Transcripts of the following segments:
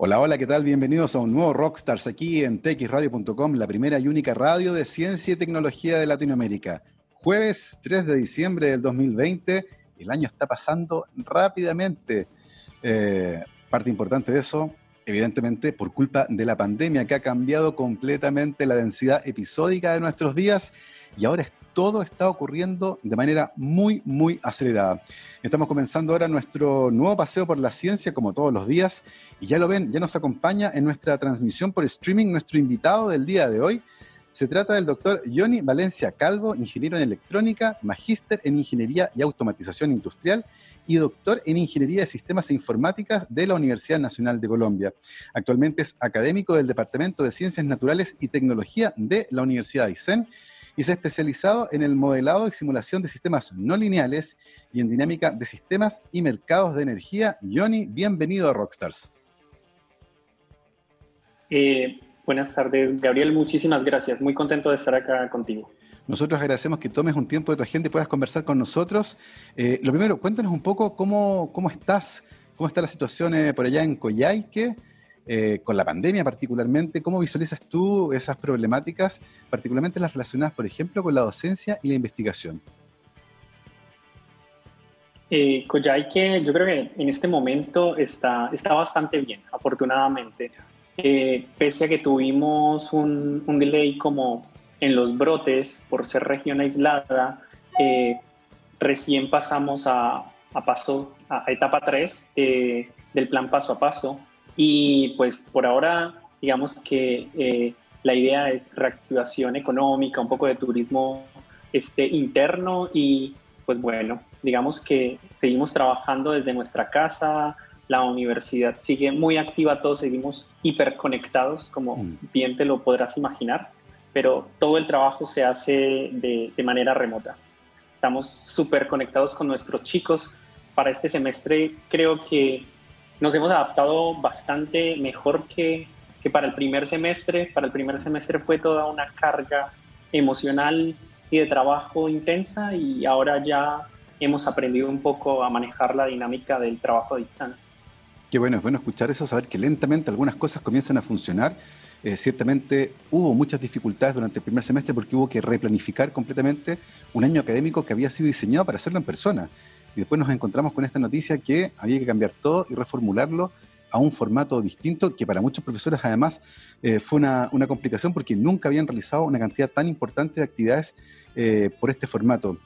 Hola, hola, ¿qué tal? Bienvenidos a un nuevo Rockstars aquí en txradio.com, la primera y única radio de ciencia y tecnología de Latinoamérica. Jueves 3 de diciembre del 2020, el año está pasando rápidamente. Eh, parte importante de eso, evidentemente, por culpa de la pandemia que ha cambiado completamente la densidad episódica de nuestros días y ahora es todo está ocurriendo de manera muy, muy acelerada. Estamos comenzando ahora nuestro nuevo paseo por la ciencia, como todos los días, y ya lo ven, ya nos acompaña en nuestra transmisión por streaming nuestro invitado del día de hoy. Se trata del doctor Johnny Valencia Calvo, ingeniero en electrónica, magíster en ingeniería y automatización industrial y doctor en ingeniería de sistemas e informáticas de la Universidad Nacional de Colombia. Actualmente es académico del Departamento de Ciencias Naturales y Tecnología de la Universidad de Aysén y se ha especializado en el modelado y simulación de sistemas no lineales y en dinámica de sistemas y mercados de energía. Johnny, bienvenido a Rockstars. Eh, buenas tardes, Gabriel. Muchísimas gracias. Muy contento de estar acá contigo. Nosotros agradecemos que tomes un tiempo de tu agenda y puedas conversar con nosotros. Eh, lo primero, cuéntanos un poco cómo, cómo estás, cómo está la situación eh, por allá en Coyhaique eh, con la pandemia particularmente, ¿cómo visualizas tú esas problemáticas, particularmente las relacionadas, por ejemplo, con la docencia y la investigación? Eh, Coyhaique, yo creo que en este momento está, está bastante bien, afortunadamente. Eh, pese a que tuvimos un, un, delay como en los brotes por ser región aislada, eh, recién pasamos a, a, paso, a etapa 3 del plan paso a paso, y pues por ahora, digamos que eh, la idea es reactivación económica, un poco de turismo este, interno y pues bueno, digamos que seguimos trabajando desde nuestra casa, la universidad sigue muy activa, todos seguimos hiperconectados, como mm. bien te lo podrás imaginar, pero todo el trabajo se hace de, de manera remota. Estamos súper conectados con nuestros chicos. Para este semestre creo que nos hemos adaptado bastante mejor que, que para el primer semestre. Para el primer semestre fue toda una carga emocional y de trabajo intensa y ahora ya hemos aprendido un poco a manejar la dinámica del trabajo a distancia. Qué bueno, es bueno escuchar eso, saber que lentamente algunas cosas comienzan a funcionar. Eh, ciertamente hubo muchas dificultades durante el primer semestre porque hubo que replanificar completamente un año académico que había sido diseñado para hacerlo en persona y después nos encontramos con esta noticia que había que cambiar todo y reformularlo a un formato distinto que para muchos profesores además eh, fue una, una, complicación porque nunca habían realizado una cantidad tan importante de actividades eh, por este formato.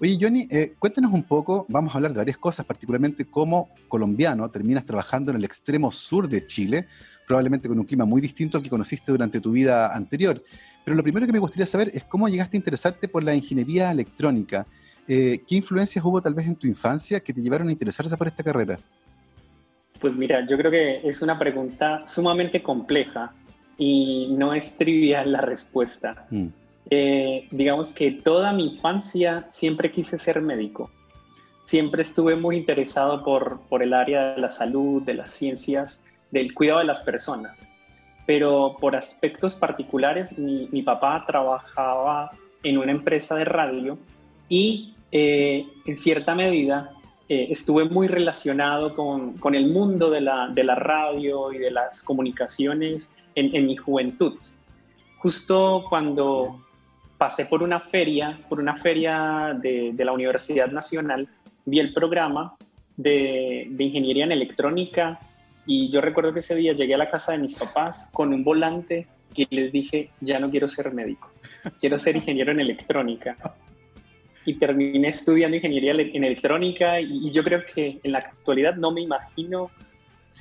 Oye, Johnny, eh, cuéntanos un poco, vamos a hablar de varias cosas, particularmente cómo colombiano terminas trabajando en el extremo sur de Chile, probablemente con un clima muy distinto al que conociste durante tu vida anterior. Pero lo primero que me gustaría saber es cómo llegaste a interesarte por la ingeniería electrónica. Eh, ¿qué influencias hubo tal vez en tu infancia que te llevaron a interesarse por esta carrera? Pues mira, yo creo que es una pregunta sumamente compleja y no es trivial la respuesta. Mm. Eh, digamos que toda mi infancia siempre quise ser médico. Siempre estuve muy interesado por, por el área de la salud, de las ciencias, del cuidado de las personas. Pero por aspectos particulares, mi, mi papá trabajaba en una empresa de radio y eh, en cierta medida eh, estuve muy relacionado con, con el mundo de la, de la, radio y de las comunicaciones en, en mi juventud. Justo cuando pasé por una feria, por una feria de, de la Universidad Nacional, vi el programa de, de, ingeniería en electrónica y yo recuerdo que ese día llegué a la casa de mis papás con un volante y les dije, ya no quiero ser médico, quiero ser ingeniero en electrónica y terminé estudiando ingeniería en electrónica y, yo creo que en la actualidad no me imagino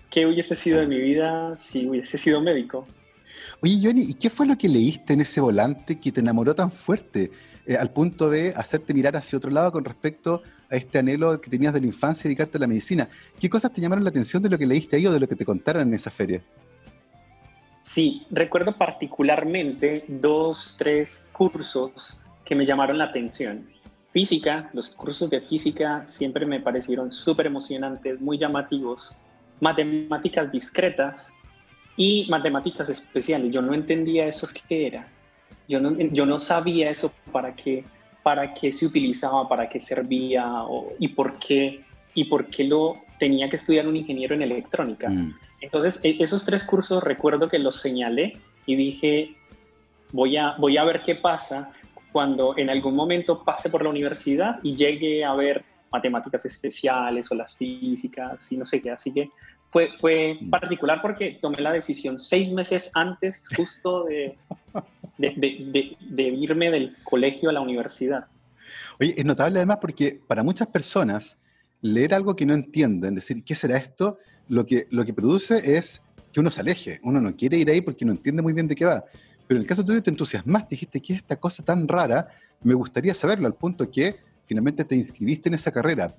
qué hubiese sido de mi vida si hubiese sido médico. Oye, Johnny, ¿y qué fue lo que leíste en ese volante que te enamoró tan fuerte eh, al punto de hacerte mirar hacia otro lado con respecto a este anhelo que tenías de la infancia y dedicarte a la medicina? ¿Qué cosas te llamaron la atención de lo que leíste ahí o de lo que te contaron en esa feria? Sí, recuerdo particularmente dos, tres cursos que me llamaron la atención. Física, los cursos de física siempre me parecieron súper emocionantes, muy llamativos. Matemáticas discretas y matemáticas especiales. Yo no entendía eso qué era. Yo no, yo no sabía eso para qué, para qué se utilizaba, para qué servía y, por qué, y por qué lo tenía que estudiar un ingeniero en electrónica. Mm. Entonces, e, esos tres cursos recuerdo que los señalé y dije, voy a, voy a ver qué pasa cuando en algún momento pase por la universidad y llegue a ver matemáticas especiales o las físicas y no sé qué. Así que fue, fue mm. particular porque tomé la decisión seis meses antes justo de, de, de, irme del colegio a la universidad. Oye, es notable además porque para muchas personas leer algo que no entienden, decir, ¿qué será esto? Lo que, lo que produce es que uno se aleje, uno no quiere ir ahí porque no entiende muy bien de qué va. Pero en el caso tuyo te entusiasmaste, dijiste, ¿qué es esta cosa tan rara? Me gustaría saberlo, al punto que finalmente te inscribiste en esa carrera.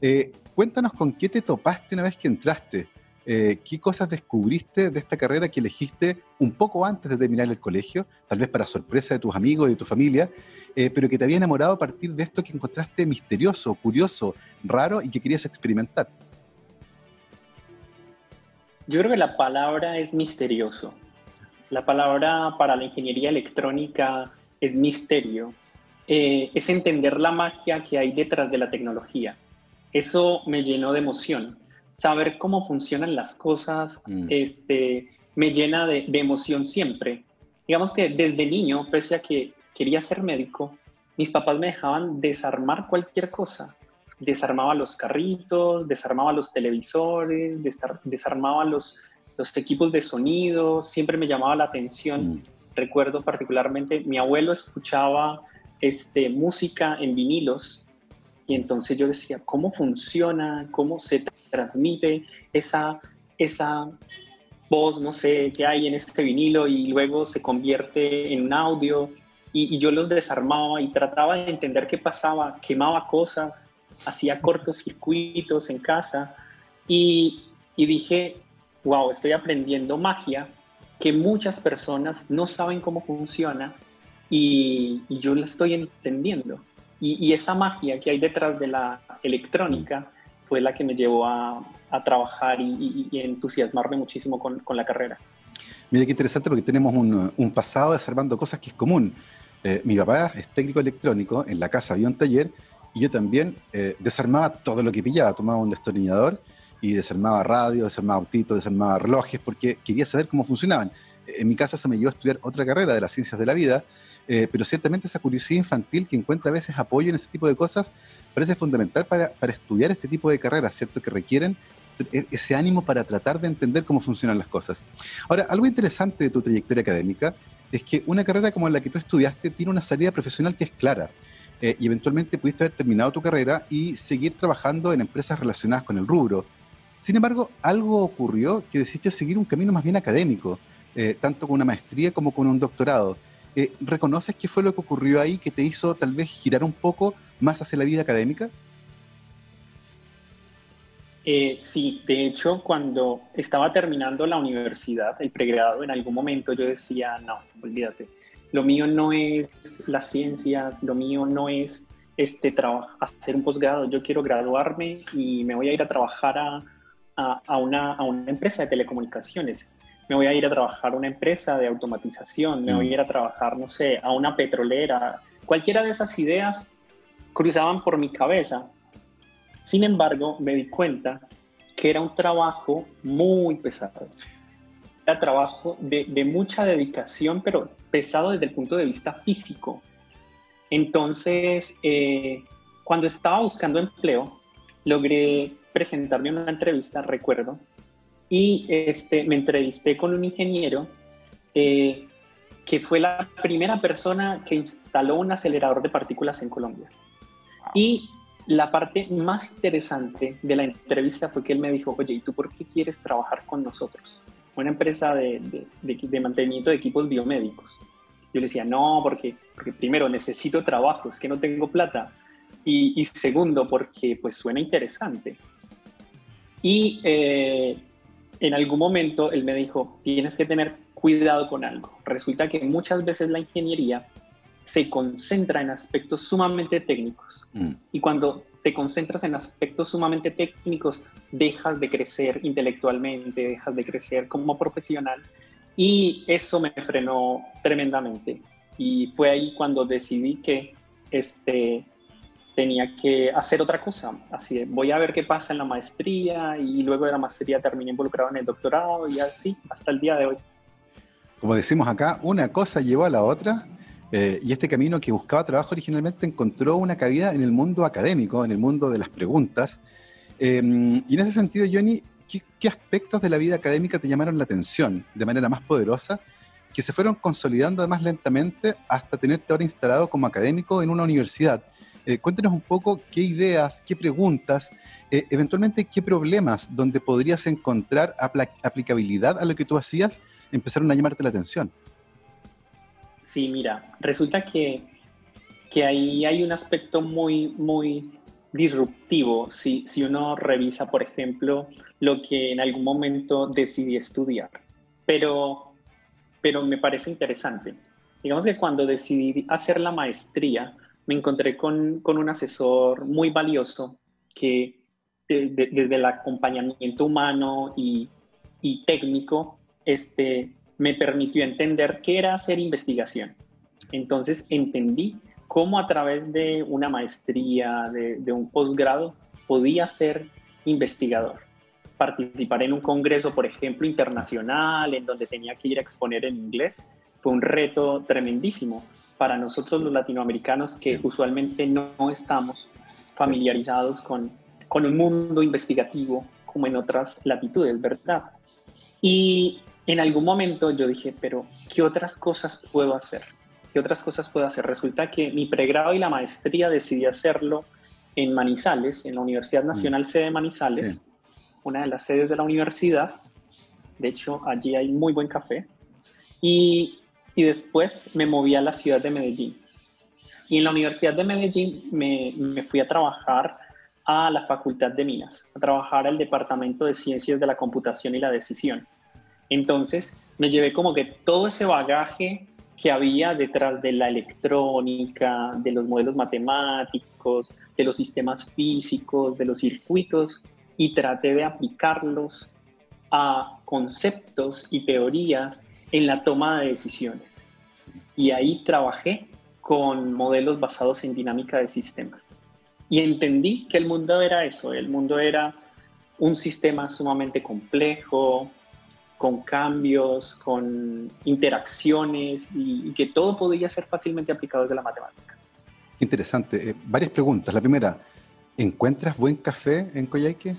Eh, cuéntanos con qué te topaste una vez que entraste. Eh, ¿Qué cosas descubriste de esta carrera que elegiste un poco antes de terminar el colegio, tal vez para sorpresa de tus amigos y de tu familia, eh, pero que te había enamorado a partir de esto que encontraste misterioso, curioso, raro y que querías experimentar? Yo creo que la palabra es misterioso. La palabra para la ingeniería electrónica es misterio. Eh, es entender la magia que hay detrás de la tecnología. Eso me llenó de emoción. Saber cómo funcionan las cosas mm. este, me llena de, emoción siempre. Digamos que desde niño, pese a que quería ser médico, mis papás me dejaban desarmar cualquier cosa. Desarmaba los carritos, desarmaba los televisores, desarmaba los, los equipos de sonido, siempre me llamaba la atención. Mm. Recuerdo particularmente, mi abuelo escuchaba este, música en vinilos y entonces yo decía, ¿cómo funciona? ¿Cómo se transmite esa, esa voz, no sé, que hay en este vinilo y luego se convierte en un audio? Y, yo los desarmaba y trataba de entender qué pasaba, quemaba cosas, hacía cortocircuitos en casa y, y dije, wow, estoy aprendiendo magia que muchas personas no saben cómo funciona y, yo la estoy entendiendo. Y, esa magia que hay detrás de la electrónica fue la que me llevó a, trabajar y, entusiasmarme muchísimo con, la carrera. Mira qué interesante porque tenemos un, pasado desarmando cosas que es común. Eh, mi papá es técnico electrónico, en la casa había un taller y yo también eh, desarmaba todo lo que pillaba, tomaba un destornillador y desarmaba radio, desarmaba autitos, desarmaba relojes porque quería saber cómo funcionaban. En mi caso se me llevó a estudiar otra carrera de las ciencias de la vida, eh, pero ciertamente esa curiosidad infantil que encuentra a veces apoyo en ese tipo de cosas parece fundamental para, para estudiar este tipo de carreras, ¿cierto? Que requieren e, ese ánimo para tratar de entender cómo funcionan las cosas. Ahora, algo interesante de tu trayectoria académica es que una carrera como la que tú estudiaste tiene una salida profesional que es clara. Eh, y eventualmente pudiste haber terminado tu carrera y seguir trabajando en empresas relacionadas con el rubro. Sin embargo, algo ocurrió que decidiste seguir un camino más bien académico, eh, tanto con una maestría como con un doctorado. Eh, ¿reconoces qué fue lo que ocurrió ahí que te hizo tal vez girar un poco más hacia la vida académica? Eh, sí, de hecho, cuando estaba terminando la universidad, el pregrado, en algún momento yo decía, no, olvídate, lo mío no es las ciencias, lo mío no es este hacer un posgrado, yo quiero graduarme y me voy a ir a trabajar a, una, a una empresa de telecomunicaciones me voy a ir a trabajar a una empresa de automatización, me voy a ir a trabajar, no sé, a una petrolera. Cualquiera de esas ideas cruzaban por mi cabeza. Sin embargo, me di cuenta que era un trabajo muy pesado. Era trabajo de, de mucha dedicación, pero pesado desde el punto de vista físico. Entonces, eh, cuando estaba buscando empleo, logré presentarme en una entrevista, recuerdo, y este, me entrevisté con un ingeniero eh, que fue la primera persona que instaló un acelerador de partículas en Colombia. Y la parte más interesante de la entrevista fue que él me dijo, oye, ¿y tú por qué quieres trabajar con nosotros? Una empresa de, de, mantenimiento de equipos biomédicos. Yo le decía, no, porque, porque, primero necesito trabajo, es que no tengo plata. Y, y segundo, porque pues suena interesante. Y eh, en algún momento él me dijo, tienes que tener cuidado con algo. Resulta que muchas veces la ingeniería se concentra en aspectos sumamente técnicos. Mm. Y cuando te concentras en aspectos sumamente técnicos, dejas de crecer intelectualmente, dejas de crecer como profesional. Y eso me frenó tremendamente. Y fue ahí cuando decidí que este, tenía que hacer otra cosa. Así, voy a ver qué pasa en la maestría y luego de la maestría terminé involucrado en el doctorado y así hasta el día de hoy. Como decimos acá, una cosa llevó a la otra eh, y este camino que buscaba trabajo originalmente encontró una cabida en el mundo académico, en el mundo de las preguntas. Em, y en ese sentido, Johnny, ¿qué, ¿qué aspectos de la vida académica te llamaron la atención de manera más poderosa que se fueron consolidando además lentamente hasta tenerte ahora instalado como académico en una universidad? Eh, cuéntenos un poco qué ideas, qué preguntas, eh, eventualmente qué problemas donde podrías encontrar aplicabilidad a lo que tú hacías empezaron a llamarte la atención. Sí, mira, resulta que, que ahí hay un aspecto muy, muy disruptivo si, si uno revisa, por ejemplo, lo que en algún momento decidí estudiar. Pero, pero me parece interesante. Digamos que cuando decidí hacer la maestría, me encontré con, con un asesor muy valioso que desde el acompañamiento humano y, y, técnico este, me permitió entender qué era hacer investigación. Entonces entendí cómo a través de una maestría, de, de un posgrado, podía ser investigador. Participar en un congreso, por ejemplo, internacional, en donde tenía que ir a exponer en inglés, fue un reto tremendísimo para nosotros los latinoamericanos que usualmente no estamos familiarizados con, con un mundo investigativo como en otras latitudes, ¿verdad? Y en algún momento yo dije, pero ¿qué otras cosas puedo hacer? ¿Qué otras cosas puedo hacer? Resulta que mi pregrado y la maestría decidí hacerlo en Manizales, en la Universidad Nacional mm. Sede Manizales, una de las sedes de la universidad. De hecho, allí hay muy buen café. Y y después me moví a la ciudad de Medellín. Y en la Universidad de Medellín me, me fui a trabajar a la Facultad de Minas, a trabajar al Departamento de Ciencias de la Computación y la Decisión. Entonces me llevé como que todo ese bagaje que había detrás de la electrónica, de los modelos matemáticos, de los sistemas físicos, de los circuitos, y traté de aplicarlos a conceptos y teorías en la toma de decisiones. Y ahí trabajé con modelos basados en dinámica de sistemas. Y entendí que el mundo era eso, el mundo era un sistema sumamente complejo, con cambios, con interacciones y, que todo podía ser fácilmente aplicado desde la matemática. Interesante. Eh, varias preguntas. La primera, ¿encuentras buen café en Coyhaique?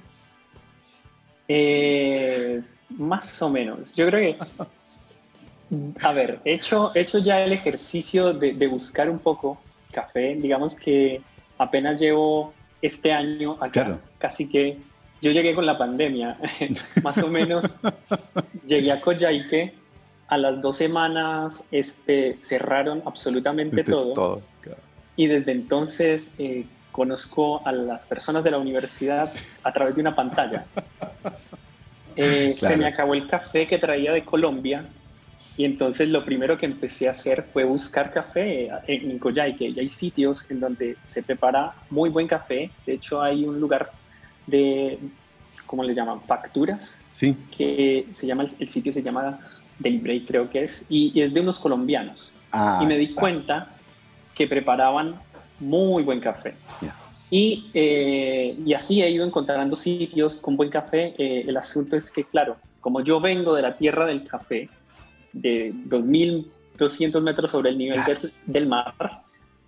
Eh, más o menos. Yo creo que A ver, he hecho, hecho ya el ejercicio de, buscar un poco café. Digamos que apenas llevo este año acá, casi que yo llegué con la pandemia, más o menos llegué a Coyhaique, a las dos semanas este, cerraron absolutamente todo, y desde entonces eh, conozco a las personas de la universidad a través de una pantalla. Eh, se me acabó el café que traía de Colombia y entonces lo primero que empecé a hacer fue buscar café en Coyhaique. Y hay sitios en donde se prepara muy buen café. De hecho, hay un lugar de, ¿cómo le llaman? Facturas. Sí. Que se llama, el sitio se llama Deliberate, creo que es. Y, es de unos colombianos. Ah, y me di cuenta que preparaban muy buen café. Y, eh, y, así he ido encontrando sitios con buen café. Eh, el asunto es que, claro, como yo vengo de la tierra del café, de 2.200 metros sobre el nivel del, mar.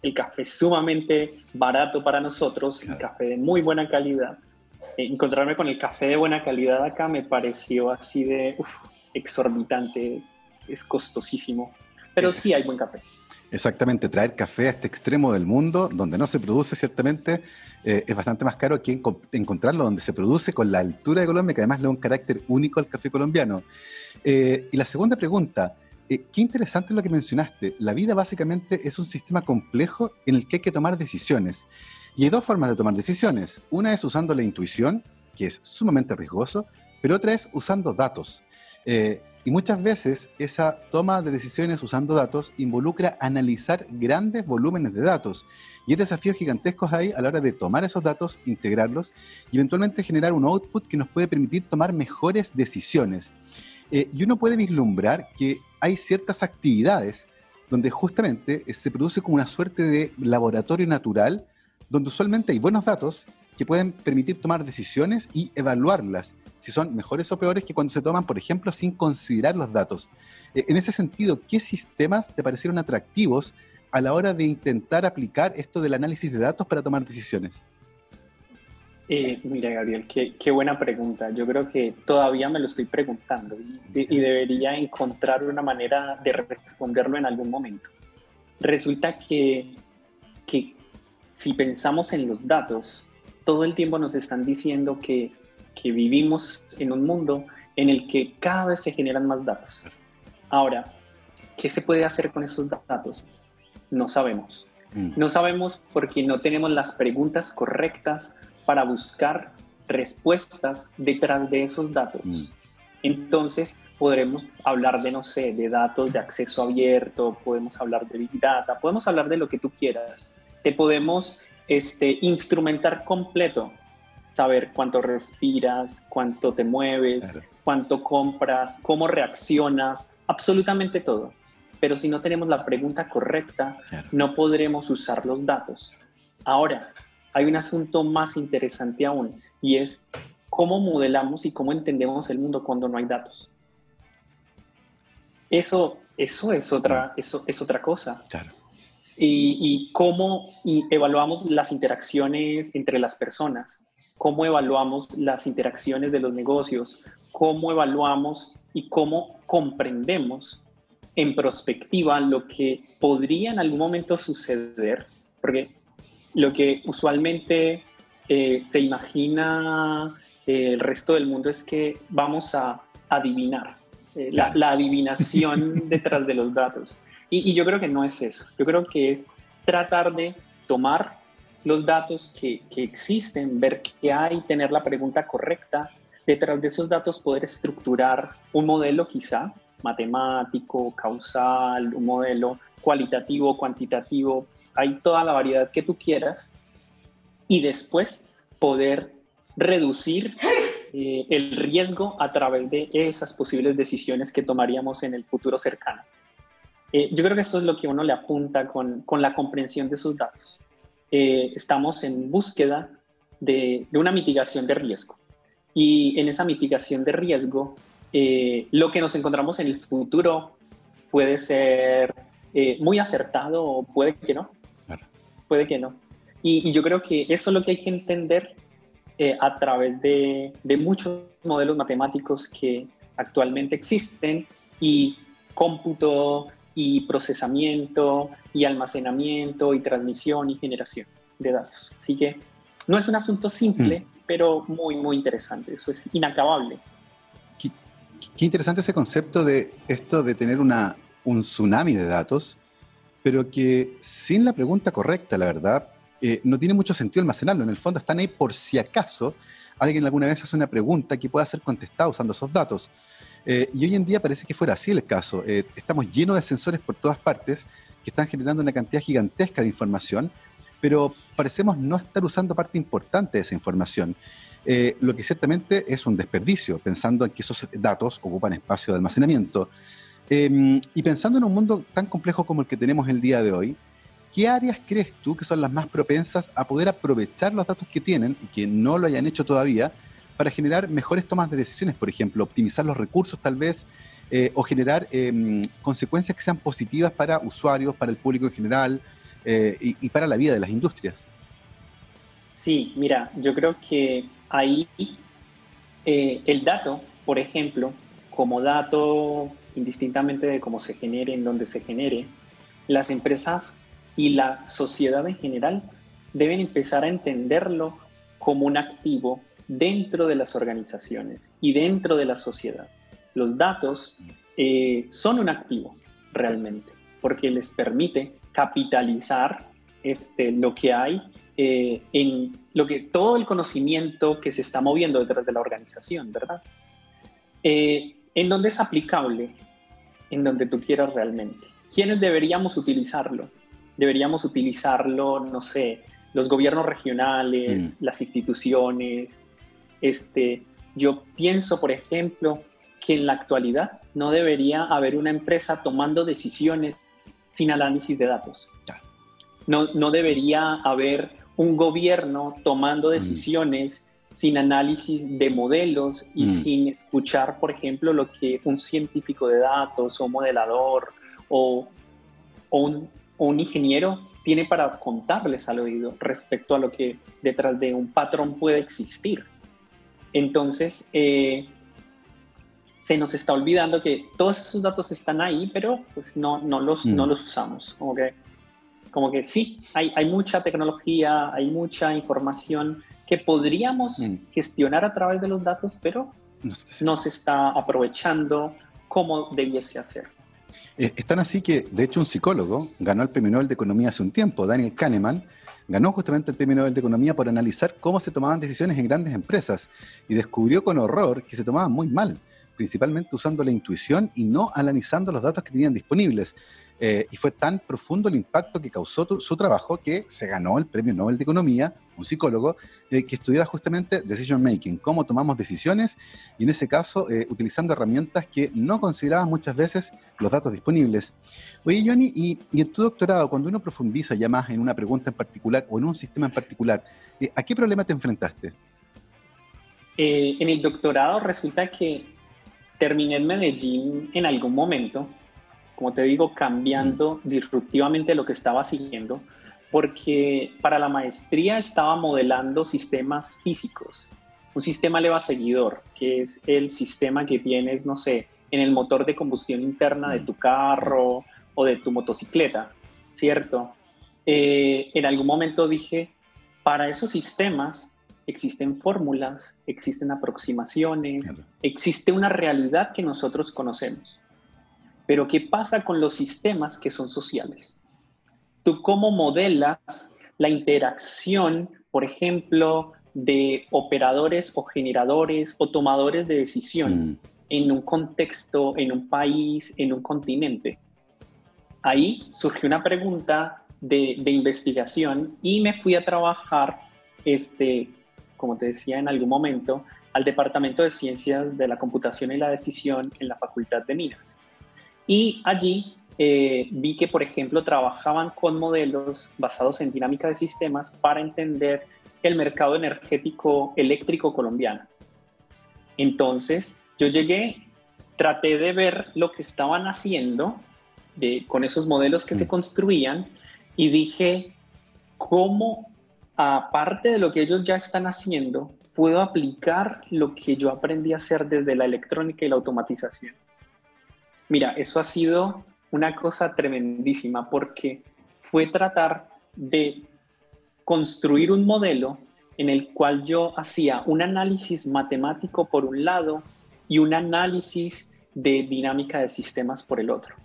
El café es sumamente barato para nosotros, el café de muy buena calidad. Eh, encontrarme con el café de buena calidad acá me pareció así de exorbitante, es costosísimo, pero sí hay buen café. Exactamente, traer café a este extremo del mundo, donde no se produce ciertamente, eh, es bastante más caro que encontrarlo donde se produce con la altura de Colombia, que además le da un carácter único al café colombiano. Eh, y la segunda pregunta, eh, qué interesante lo que mencionaste. La vida básicamente es un sistema complejo en el que hay que tomar decisiones. Y hay dos formas de tomar decisiones. Una es usando la intuición, que es sumamente riesgoso, pero otra es usando datos. Y muchas veces esa toma de decisiones usando datos involucra analizar grandes volúmenes de datos. Y hay desafíos gigantescos ahí a la hora de tomar esos datos, integrarlos y eventualmente generar un output que nos puede permitir tomar mejores decisiones. Eh, y uno puede vislumbrar que hay ciertas actividades donde justamente eh, se produce como una suerte de laboratorio natural donde usualmente hay buenos datos que pueden permitir tomar decisiones y evaluarlas, si son mejores o peores que cuando se toman, por ejemplo, sin considerar los datos. Eh, en ese sentido, ¿qué sistemas te parecieron atractivos a la hora de intentar aplicar esto del análisis de datos para tomar decisiones? Eh, mira, Gabriel, qué, buena pregunta. Yo creo que todavía me lo estoy preguntando y, debería encontrar una manera de responderlo en algún momento. Resulta que, que si pensamos en los datos, todo el tiempo nos están diciendo que, que vivimos en un mundo en el que cada vez se generan más datos. Ahora, ¿qué se puede hacer con esos datos? No sabemos. Mm. No sabemos porque no tenemos las preguntas correctas para buscar respuestas detrás de esos datos. Mm. Entonces, podremos hablar de, no sé, de datos de acceso abierto, podemos hablar de Big Data, podemos hablar de lo que tú quieras. Te podemos este, instrumentar completo, saber cuánto respiras, cuánto te mueves, cuánto compras, cómo reaccionas, absolutamente todo. Pero si no tenemos la pregunta correcta, no podremos usar los datos. Ahora, hay un asunto más interesante aún y es cómo modelamos y cómo entendemos el mundo cuando no hay datos. Eso, eso, es, otra, eso es otra cosa. Claro. Y, y cómo evaluamos las interacciones entre las personas, cómo evaluamos las interacciones de los negocios, cómo evaluamos y cómo comprendemos en perspectiva lo que podría en algún momento suceder, porque lo que usualmente eh, se imagina eh, el resto del mundo es que vamos a adivinar, eh, la, adivinación detrás de los datos. Y, yo creo que no es eso, yo creo que es tratar de tomar los datos que, existen, ver qué hay, tener la pregunta correcta, detrás de esos datos poder estructurar un modelo quizá matemático, causal, un modelo cualitativo, cuantitativo, hay toda la variedad que tú quieras y después poder reducir eh, el riesgo a través de esas posibles decisiones que tomaríamos en el futuro cercano. Eh, yo creo que eso es lo que uno le apunta con, con la comprensión de esos datos. Eh, estamos en búsqueda de, de, una mitigación de riesgo. Y en esa mitigación de riesgo, lo que nos encontramos en el futuro puede ser muy acertado o puede que no puede que no. Y, yo creo que eso es lo que hay que entender eh, a través de, de, muchos modelos matemáticos que actualmente existen y cómputo y procesamiento y almacenamiento y transmisión y generación de datos. Así que no es un asunto simple, mm. pero muy, muy interesante. Eso es inacabable. Qué, qué, interesante ese concepto de esto de tener una, un tsunami de datos pero que sin la pregunta correcta, la verdad, eh, no tiene mucho sentido almacenarlo. En el fondo están ahí por si acaso alguien alguna vez hace una pregunta que pueda ser contestada usando esos datos. Eh, y hoy en día parece que fuera así el caso. Eh, estamos llenos de sensores por todas partes que están generando una cantidad gigantesca de información, pero parecemos no estar usando parte importante de esa información. lo que ciertamente es un desperdicio, pensando en que esos datos ocupan espacio de almacenamiento. Em, y pensando en un mundo tan complejo como el que tenemos el día de hoy, ¿qué áreas crees tú que son las más propensas a poder aprovechar los datos que tienen y que no lo hayan hecho todavía para generar mejores tomas de decisiones? Por ejemplo, optimizar los recursos tal vez eh, o generar em, consecuencias que sean positivas para usuarios, para el público en general eh, y, para la vida de las industrias. Sí, mira, yo creo que ahí eh, el dato, por ejemplo, como dato indistintamente de cómo se genere, en dónde se genere, las empresas y la sociedad en general deben empezar a entenderlo como un activo dentro de las organizaciones y dentro de la sociedad. Los datos eh, son un activo realmente, porque les permite capitalizar este, lo que hay eh, en lo que todo el conocimiento que se está moviendo detrás de la organización, ¿verdad? Eh, en donde es aplicable en donde tú quieras realmente. ¿Quiénes deberíamos utilizarlo? Deberíamos utilizarlo, no sé, los gobiernos regionales, mm. las instituciones. Este, yo pienso, por ejemplo, que en la actualidad no debería haber una empresa tomando decisiones sin análisis de datos. No, no debería haber un gobierno tomando mm. decisiones sin análisis de modelos y mm. sin escuchar, por ejemplo, lo que un científico de datos o modelador o, un, un, ingeniero tiene para contarles al oído respecto a lo que detrás de un patrón puede existir. Entonces, eh, se nos está olvidando que todos esos datos están ahí, pero pues no, no, los, no mm. los usamos. Como que, como que sí, hay, hay mucha tecnología, hay mucha información que podríamos mm. gestionar a través de los datos, pero no se está aprovechando como debiese hacer. Eh, es tan así que, de hecho, un psicólogo ganó el premio Nobel de Economía hace un tiempo, Daniel Kahneman, ganó justamente el premio Nobel de Economía por analizar cómo se tomaban decisiones en grandes empresas y descubrió con horror que se tomaban muy mal principalmente usando la intuición y no analizando los datos que tenían disponibles. Eh, y fue tan profundo el impacto que causó su trabajo que se ganó el Premio Nobel de Economía, un psicólogo, eh, que estudiaba justamente decision making, cómo tomamos decisiones y en ese caso eh, utilizando herramientas que no consideraban muchas veces los datos disponibles. Oye, Johnny, y, y, en tu doctorado, cuando uno profundiza ya más en una pregunta en particular o en un sistema en particular, ¿a qué problema te enfrentaste? en el doctorado resulta que terminé en Medellín en algún momento, como te digo, cambiando disruptivamente lo que estaba siguiendo, porque para la maestría estaba modelando sistemas físicos, un sistema leva seguidor, que es el sistema que tienes, no sé, en el motor de combustión interna de tu carro o de tu motocicleta, ¿cierto? Eh, en algún momento dije, para esos sistemas existen fórmulas, existen aproximaciones, existe una realidad que nosotros conocemos. Pero ¿qué pasa con los sistemas que son sociales? ¿Tú cómo modelas la interacción, por ejemplo, de operadores o generadores o tomadores de decisión mm. en un contexto, en un país, en un continente? Ahí surgió una pregunta de, de investigación y me fui a trabajar este, como te decía en algún momento, al Departamento de Ciencias de la Computación y la Decisión en la Facultad de Minas. Y allí eh, vi que, por ejemplo, trabajaban con modelos basados en dinámica de sistemas para entender el mercado energético eléctrico colombiano. Entonces, yo llegué, traté de ver lo que estaban haciendo de, con esos modelos que se mm. construían y dije, ¿cómo aparte de lo que ellos ya están haciendo, puedo aplicar lo que yo aprendí a hacer desde la electrónica y la automatización. Mira, eso ha sido una cosa tremendísima porque fue tratar de construir un modelo en el cual yo hacía un análisis matemático por un lado y un análisis de dinámica de sistemas por el otro.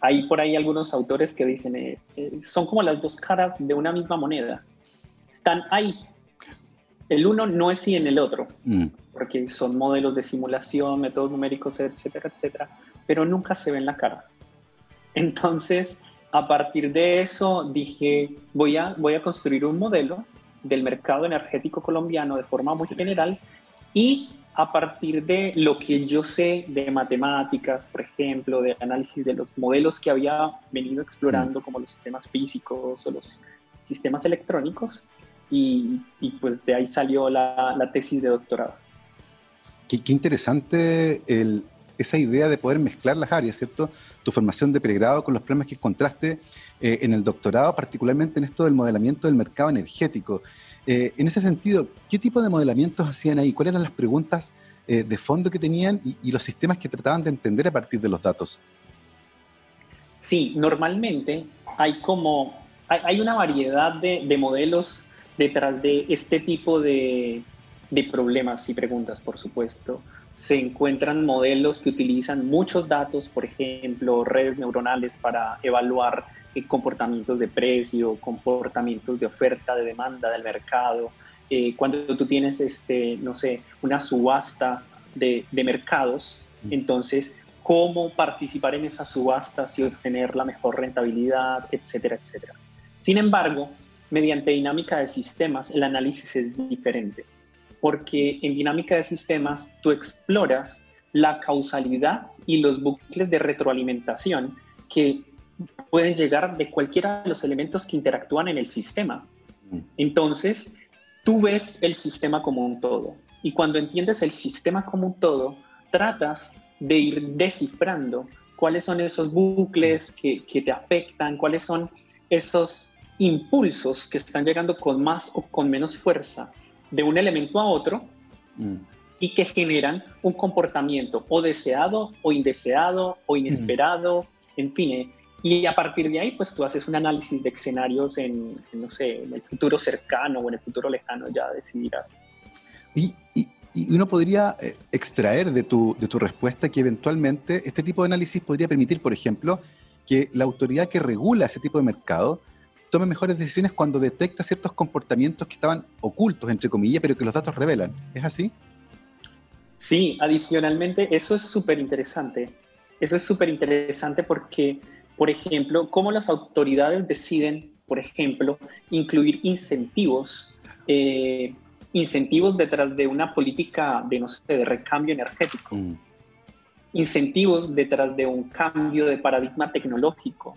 Hay por ahí algunos autores que dicen, eh, eh, son como las dos caras de una misma moneda están ahí. El uno no es sí en el otro, mm. porque son modelos de simulación, métodos numéricos, etcétera, etcétera, pero nunca se ven la cara. Entonces, a partir de eso dije, voy a, voy a construir un modelo del mercado energético colombiano de forma muy general y a partir de lo que yo sé de matemáticas, por ejemplo, de análisis de los modelos que había venido explorando, mm. como los sistemas físicos o los sistemas electrónicos, y, pues de ahí salió la, tesis de doctorado. Qué, interesante esa idea de poder mezclar las áreas, ¿cierto? Tu formación de pregrado con los problemas que encontraste eh, en el doctorado, particularmente en esto del modelamiento del mercado energético. Eh, en ese sentido, ¿qué tipo de modelamientos hacían ahí? ¿Cuáles eran las preguntas eh, de fondo que tenían y, los sistemas que trataban de entender a partir de los datos? Sí, normalmente hay como, hay, una variedad de, de modelos detrás de este tipo de, problemas y preguntas, por supuesto, se encuentran modelos que utilizan muchos datos, por ejemplo, redes neuronales para evaluar eh, comportamientos de precio, comportamientos de oferta, de demanda del mercado. Eh, cuando tú tienes, este, no sé, una subasta de, de mercados, mm. entonces, cómo participar en esas subastas y obtener la mejor rentabilidad, etcétera, etcétera. Sin embargo, mediante dinámica de sistemas el análisis es diferente, porque en dinámica de sistemas tú exploras la causalidad y los bucles de retroalimentación que pueden llegar de cualquiera de los elementos que interactúan en el sistema. Mm. Entonces, tú ves el sistema como un todo. Y cuando entiendes el sistema como un todo, tratas de ir descifrando cuáles son esos bucles que, que, te afectan, cuáles son esos impulsos que están llegando con más o con menos fuerza de un elemento a otro mm. y que generan un comportamiento o deseado o indeseado o inesperado, en fin. Eh, y a partir de ahí, pues tú haces un análisis de escenarios en, no sé, en el futuro cercano o en el futuro lejano, ya decidirás. Y, y, y uno podría eh, extraer de tu, de tu respuesta que eventualmente este tipo de análisis podría permitir, por ejemplo, que la autoridad que regula ese tipo de mercado tome mejores decisiones cuando detecta ciertos comportamientos que estaban ocultos, entre comillas, pero que los datos revelan. ¿Es así? Sí, adicionalmente, eso es súper interesante. Eso es súper interesante porque por ejemplo, cómo las autoridades deciden, por ejemplo, incluir incentivos, eh, incentivos detrás de una política de, no sé, de recambio energético, mm. incentivos detrás de un cambio de paradigma tecnológico,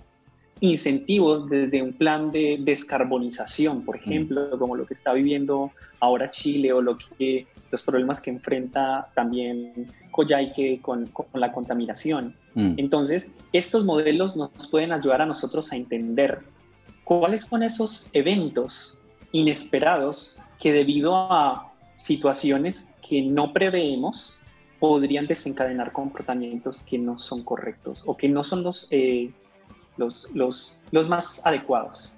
incentivos desde un plan de descarbonización, por mm. ejemplo, como lo que está viviendo ahora Chile o lo que, los problemas que enfrenta también Coyhaique con, con la contaminación. Mm. Entonces, estos modelos nos pueden ayudar a nosotros a entender cuáles son esos eventos inesperados que debido a situaciones que no preveemos podrían desencadenar comportamientos que no son correctos o que no son los, eh, los, los, los más adecuados.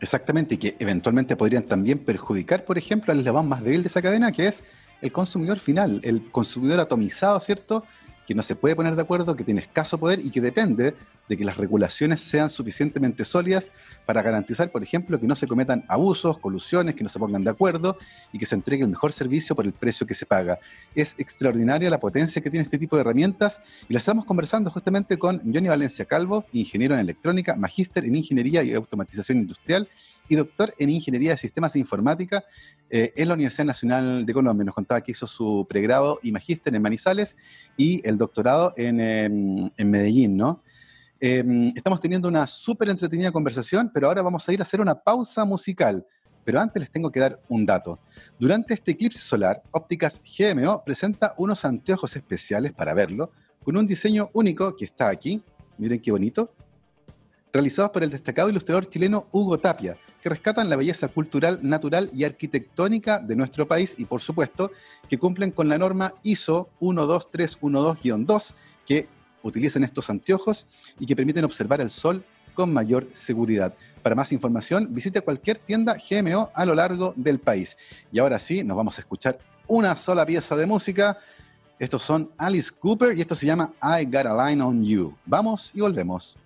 Exactamente, y que eventualmente podrían también perjudicar, por ejemplo, al eslabón más débil de esa cadena, que es el consumidor final, el consumidor atomizado, ¿cierto? Que no se puede poner de acuerdo, que tiene escaso poder y que depende de que las regulaciones sean suficientemente sólidas para garantizar, por ejemplo, que no se cometan abusos, colusiones, que no se pongan de acuerdo y que se entregue el mejor servicio por el precio que se paga. Es extraordinaria la potencia que tiene este tipo de herramientas y la estamos conversando justamente con Johnny Valencia Calvo, ingeniero en electrónica, magíster en ingeniería y automatización industrial y doctor en ingeniería de sistemas e informática eh, en la Universidad Nacional de Colombia. Nos contaba que hizo su pregrado y magíster en Manizales y el doctorado en, em, en Medellín, ¿no? Em, estamos teniendo una súper entretenida conversación, pero ahora vamos a ir a hacer una pausa musical. Pero antes les tengo que dar un dato. Durante este eclipse solar, Ópticas GMO presenta unos anteojos especiales para verlo, con un diseño único que está aquí. Miren qué bonito. Realizados por el destacado ilustrador chileno Hugo Tapia, que rescatan la belleza cultural, natural y arquitectónica de nuestro país y, por supuesto, que cumplen con la norma ISO 12312-2, que utilizan estos anteojos y que permiten observar el sol con mayor seguridad. Para más información, visite cualquier tienda GMO a lo largo del país. Y ahora sí, nos vamos a escuchar una sola pieza de música. Estos son Alice Cooper y esto se llama I Got a Line on You. Vamos y volvemos.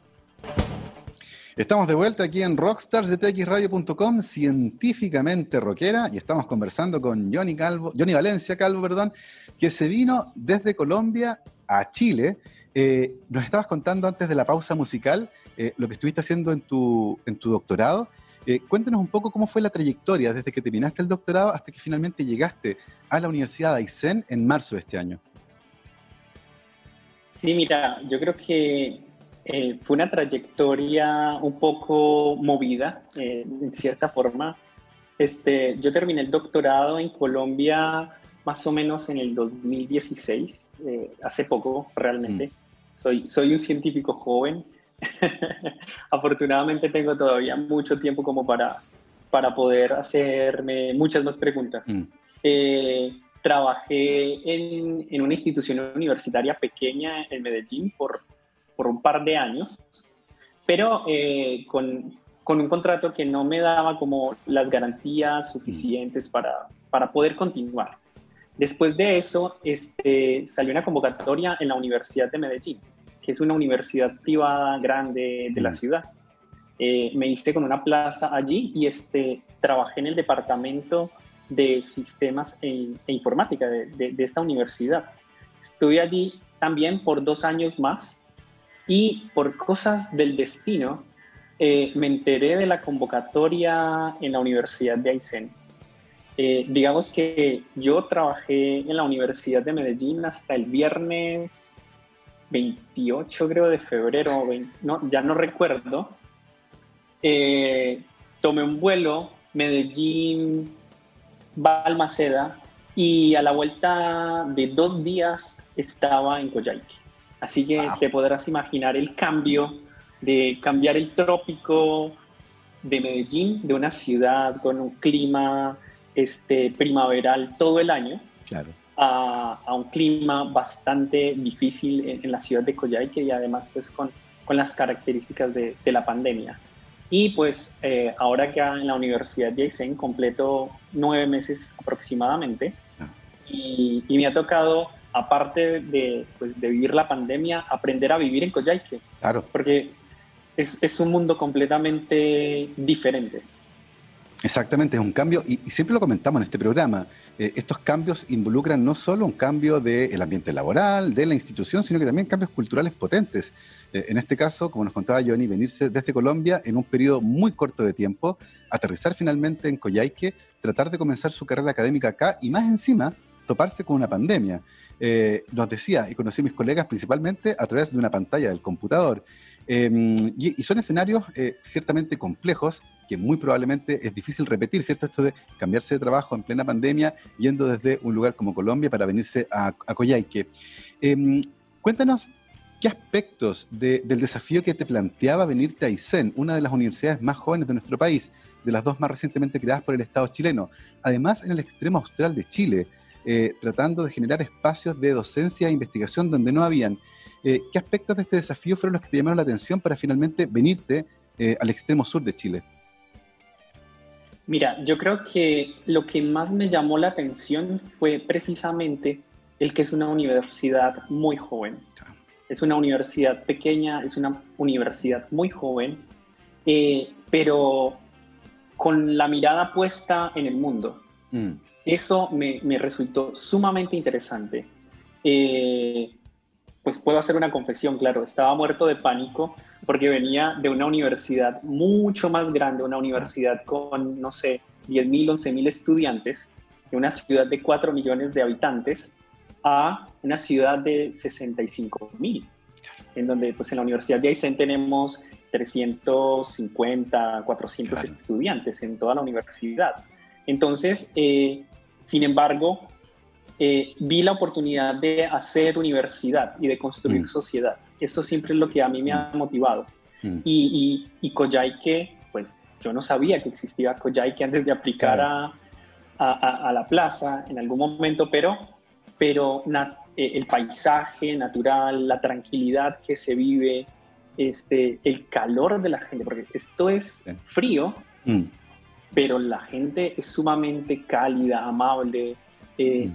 Estamos de vuelta aquí en Rockstars de txradio.com, científicamente rockera, y estamos conversando con Johnny Calvo, Johnny Valencia Calvo, perdón, que se vino desde Colombia a Chile eh, nos estabas contando antes de la pausa musical eh, lo que estuviste haciendo en tu, en tu doctorado. Eh, cuéntanos un poco cómo fue la trayectoria desde que terminaste el doctorado hasta que finalmente llegaste a la Universidad de Aysén en marzo de este año. Sí, mira, yo creo que fue una trayectoria un poco movida, en cierta forma. Este, yo terminé el doctorado en Colombia más o menos en el 2016, hace poco realmente. Mm. Soy, soy un científico joven. Afortunadamente tengo todavía mucho tiempo como para, para poder hacerme muchas más preguntas. Mm. Eh, trabajé en, en, una institución universitaria pequeña en Medellín por, por un par de años, pero eh, con, con, un contrato que no me daba como las garantías suficientes mm. para, para poder continuar. Después de eso, este, salió una convocatoria en la Universidad de Medellín, que es una universidad privada grande de la ciudad. Eh, me hice con una plaza allí y este, trabajé en el departamento de sistemas e, e informática de, esta universidad. Estuve allí también por dos años más y por cosas del destino eh, me enteré de la convocatoria en la Universidad de Aysén eh, digamos que yo trabajé en la Universidad de Medellín hasta el viernes 28, creo, de febrero, ya no recuerdo. Eh, tomé un vuelo Medellín, Balmaceda y a la vuelta de dos días estaba en Coyhaique. Así que te podrás imaginar el cambio de cambiar el trópico de Medellín, de una ciudad con un clima este, primaveral todo el año, claro. a, un clima bastante difícil en, la ciudad de Coyhaique y además pues con, con las características de, de la pandemia. Y pues eh, ahora que en la Universidad de Aysén completo nueve meses aproximadamente ah. y, y, me ha tocado, aparte de, pues, de, vivir la pandemia, aprender a vivir en Coyhaique. Claro. Porque es, es un mundo completamente diferente. Exactamente, es un cambio, y, siempre lo comentamos en este programa, eh, estos cambios involucran no solo un cambio del ambiente laboral, de la institución, sino que también cambios culturales potentes. Eh, en este caso, como nos contaba Johnny, venirse desde Colombia en un periodo muy corto de tiempo, aterrizar finalmente en Coyhaique, tratar de comenzar su carrera académica acá y más encima toparse con una pandemia. Eh, nos decía, y conocí a mis colegas principalmente a través de una pantalla del computador. Em, y, son escenarios eh, ciertamente complejos que muy probablemente es difícil repetir, ¿cierto? Esto de cambiarse de trabajo en plena pandemia, yendo desde un lugar como Colombia para venirse a, a. Em, cuéntanos qué aspectos del desafío que te planteaba venirte a Aysén, una de las universidades más jóvenes de nuestro país, de las dos más recientemente creadas por el Estado chileno, además en el extremo austral de Chile, eh, tratando de generar espacios de docencia e investigación donde no habían. Eh, ¿Qué aspectos de este desafío fueron los que te llamaron la atención para finalmente venirte eh, al extremo sur de Chile? Mira, yo creo que lo que más me llamó la atención fue precisamente el que es una universidad muy joven. Es una universidad pequeña, es una universidad muy joven, eh, pero con la mirada puesta en el mundo. Mm. Eso me, me, resultó sumamente interesante. Eh, pues puedo hacer una confesión, claro, estaba muerto de pánico porque venía de una universidad mucho más grande, una universidad con, no sé, 10.000, 11.000 estudiantes, de una ciudad de 4 millones de habitantes, a una ciudad de 65.000, en donde pues en la Universidad de Aysén tenemos 350, 400 estudiantes en toda la universidad. Entonces, eh, sin embargo, eh, vi la oportunidad de hacer universidad y de construir mm. sociedad. Esto siempre es lo que a mí me ha mm. motivado. Mm. Y, y, y pues yo no sabía que existía Coyhaique antes de aplicar a, a, la plaza en algún momento, pero, pero eh, el paisaje natural, la tranquilidad que se vive, este, el calor de la gente, porque esto es frío, pero la gente es sumamente cálida, amable. Eh,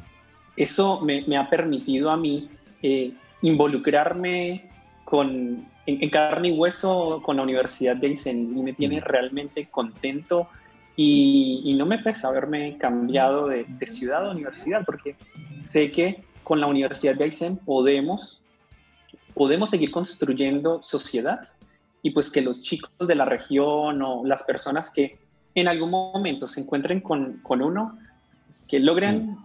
eso me, ha permitido a mí eh, involucrarme con, en, carne y hueso con la Universidad de Aysén y me tiene realmente contento y, no me pesa haberme cambiado de, ciudad a universidad porque sé que con la Universidad de Aysén podemos, podemos seguir construyendo sociedad y pues que los chicos de la región o las personas que en algún momento se encuentren con, con uno, que logren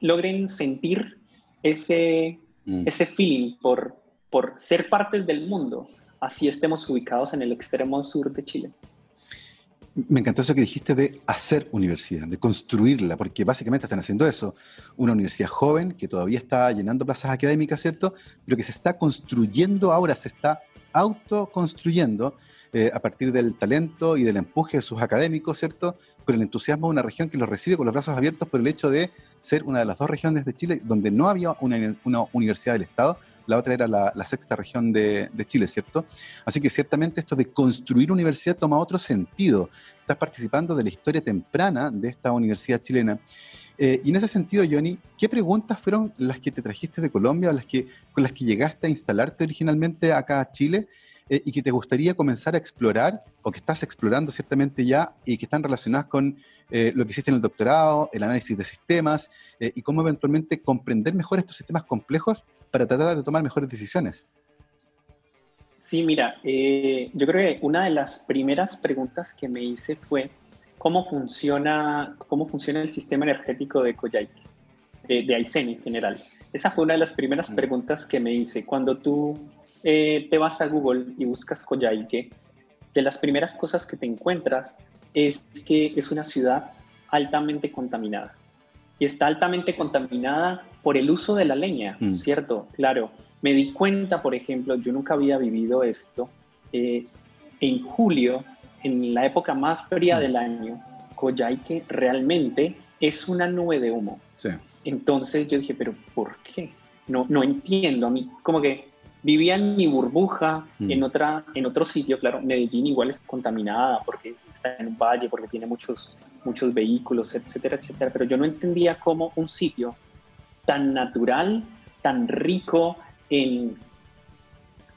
logren sentir ese, mm. ese feeling por, por ser partes del mundo, así estemos ubicados en el extremo sur de Chile. Me encantó eso que dijiste de hacer universidad, de construirla, porque básicamente están haciendo eso. Una universidad joven que todavía está llenando plazas académicas, ¿cierto? Pero que se está construyendo ahora, se está autoconstruyendo eh, a partir del talento y del empuje de sus académicos, ¿cierto? Con el entusiasmo de una región que los recibe con los brazos abiertos por el hecho de ser una de las dos regiones de Chile donde no había una, universidad del Estado, la otra era la, sexta región de, Chile, ¿cierto? Así que ciertamente esto de construir universidad toma otro sentido. Estás participando de la historia temprana de esta universidad chilena. Eh, y en ese sentido, Johnny, ¿qué preguntas fueron las que te trajiste de Colombia, las que, con las que llegaste a instalarte originalmente acá a Chile eh, y que te gustaría comenzar a explorar o que estás explorando ciertamente ya y que están relacionadas con eh, lo que hiciste en el doctorado, el análisis de sistemas y cómo eventualmente comprender mejor estos sistemas complejos para tratar de tomar mejores decisiones? Sí, mira, yo creo que una de las primeras preguntas que me hice fue cómo funciona, cómo funciona el sistema energético de Coyhaique, de, de Aysén en general. Esa fue una de las primeras mm. preguntas que me hice. Cuando tú eh, te vas a Google y buscas Coyhaique, de las primeras cosas que te encuentras es que es una ciudad altamente contaminada. Y está altamente contaminada por el uso de la leña, mm. ¿cierto? Claro. Me di cuenta, por ejemplo, yo nunca había vivido esto. Eh, en julio, en la época más fría mm. del año, Coyhaique realmente es una nube de humo. Sí. Entonces yo dije, pero ¿por qué? No, no entiendo. A mí como que vivía en mi burbuja, mm. en, otra, en otro sitio, claro, Medellín igual es contaminada porque está en un valle, porque tiene muchos, muchos vehículos, etcétera, etcétera, pero yo no entendía cómo un sitio tan natural, tan rico en,